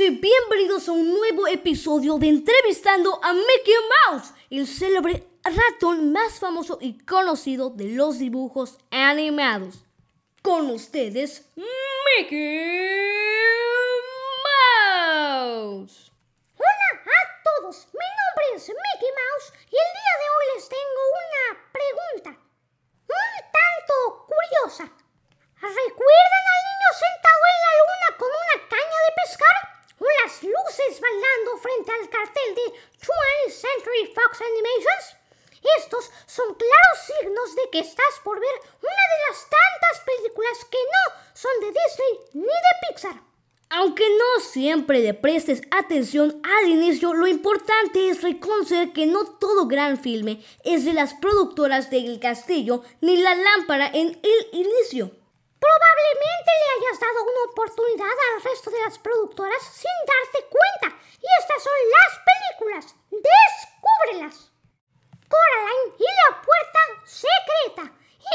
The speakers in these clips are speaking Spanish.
y bienvenidos a un nuevo episodio de Entrevistando a Mickey Mouse, el célebre ratón más famoso y conocido de los dibujos animados. Con ustedes, Mickey Mouse. Hola a todos, mi nombre es Mickey Mouse y el día de hoy les tengo una pregunta, un tanto curiosa. ¿Recuerdan al niño sentado en la luna con una caña de pescar? ¿O las luces bailando frente al cartel de 20th Century Fox Animations? Estos son claros signos de que estás por ver una de las tantas películas que no son de Disney ni de Pixar. Aunque no siempre le prestes atención al inicio, lo importante es reconocer que no todo gran filme es de las productoras de El Castillo ni La Lámpara en el inicio. Probablemente hayas dado una oportunidad al resto de las productoras sin darte cuenta. Y estas son las películas. Descúbrelas. Coraline y la puerta secreta.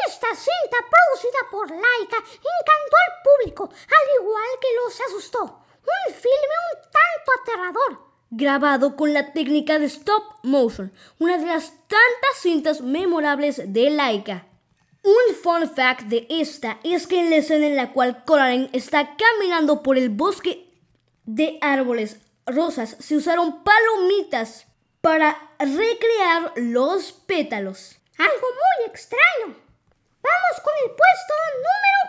Esta cinta producida por Laika encantó al público, al igual que los asustó. Un filme un tanto aterrador. Grabado con la técnica de stop motion, una de las tantas cintas memorables de Laika. Un fun fact de esta es que en la escena en la cual Coraline está caminando por el bosque de árboles rosas se usaron palomitas para recrear los pétalos. Algo muy extraño. Vamos con el puesto número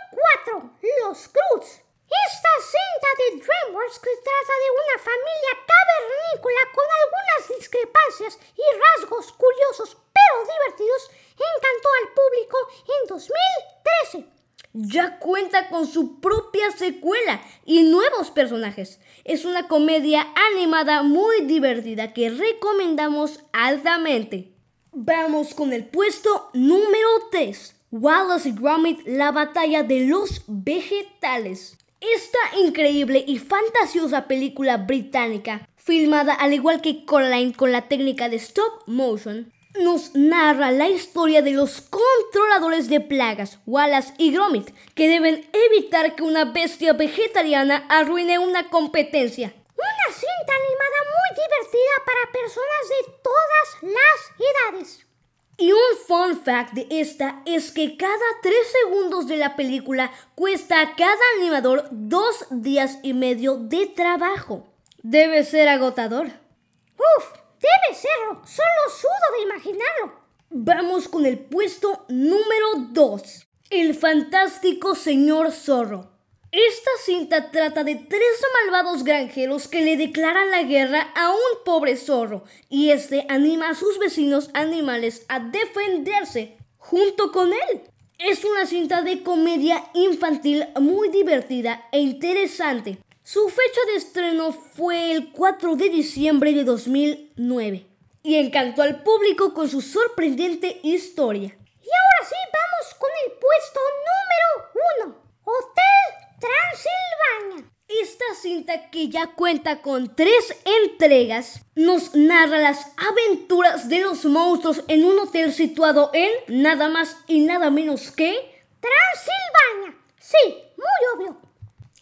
4, Los Cruz. Esta cinta de DreamWorks que trata de una familia cavernícola con algunas discrepancias y rasgos curiosos pero divertidos encantó al público en 2013. Ya cuenta con su propia secuela y nuevos personajes. Es una comedia animada muy divertida que recomendamos altamente. Vamos con el puesto número 3. Wallace y Gromit, la batalla de los vegetales. Esta increíble y fantasiosa película británica, filmada al igual que Coraline con la técnica de stop motion, nos narra la historia de los controladores de plagas, Wallace y Gromit, que deben evitar que una bestia vegetariana arruine una competencia. Una cinta animada muy divertida para personas de todas las edades. Y un fun fact de esta es que cada 3 segundos de la película cuesta a cada animador dos días y medio de trabajo. Debe ser agotador. Uf, debe serlo. Solo sudo de Vamos con el puesto número 2. El fantástico señor zorro. Esta cinta trata de tres malvados granjeros que le declaran la guerra a un pobre zorro y este anima a sus vecinos animales a defenderse junto con él. Es una cinta de comedia infantil muy divertida e interesante. Su fecha de estreno fue el 4 de diciembre de 2009 y encantó al público con su sorprendente historia. Y ahora sí, vamos con el puesto número 1. Hotel Transilvania. Esta cinta que ya cuenta con tres entregas nos narra las aventuras de los monstruos en un hotel situado en nada más y nada menos que Transilvania. Sí, muy obvio.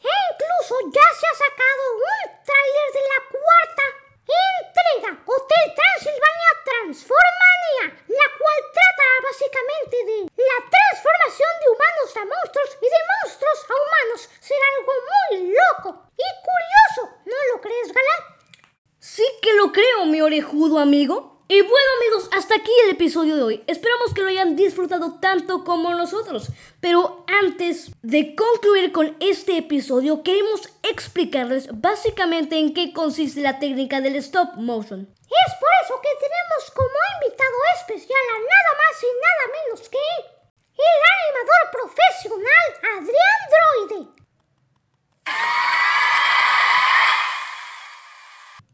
E incluso ya se ha sacado un tráiler de la cuarta entrega, Hotel Transilvania Transformania, la cual trata básicamente de la transformación de humanos a monstruos y de monstruos a humanos. Será algo muy loco y curioso, ¿no lo crees, Galán? Sí que lo creo, mi orejudo amigo. Y bueno amigos, hasta aquí el episodio de hoy. Esperamos que lo hayan disfrutado tanto como nosotros. Pero antes de concluir con este episodio, queremos explicarles básicamente en qué consiste la técnica del stop motion. Es por eso que tenemos como invitado especial a nada más y nada menos que el animador profesional Adrián Droide.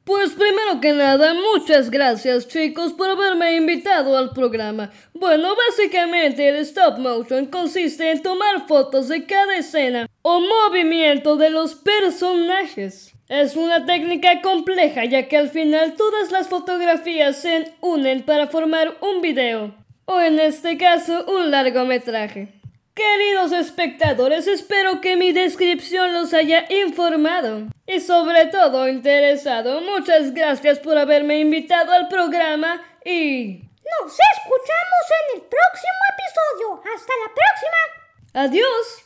Pues primero que nada, muchas gracias chicos por haberme invitado al programa. Bueno, básicamente el stop motion consiste en tomar fotos de cada escena o movimiento de los personajes. Es una técnica compleja ya que al final todas las fotografías se unen para formar un video, o en este caso un largometraje. Queridos espectadores, espero que mi descripción los haya informado y sobre todo interesado. Muchas gracias por haberme invitado al programa y... Nos escuchamos en el próximo episodio. Hasta la próxima. Adiós.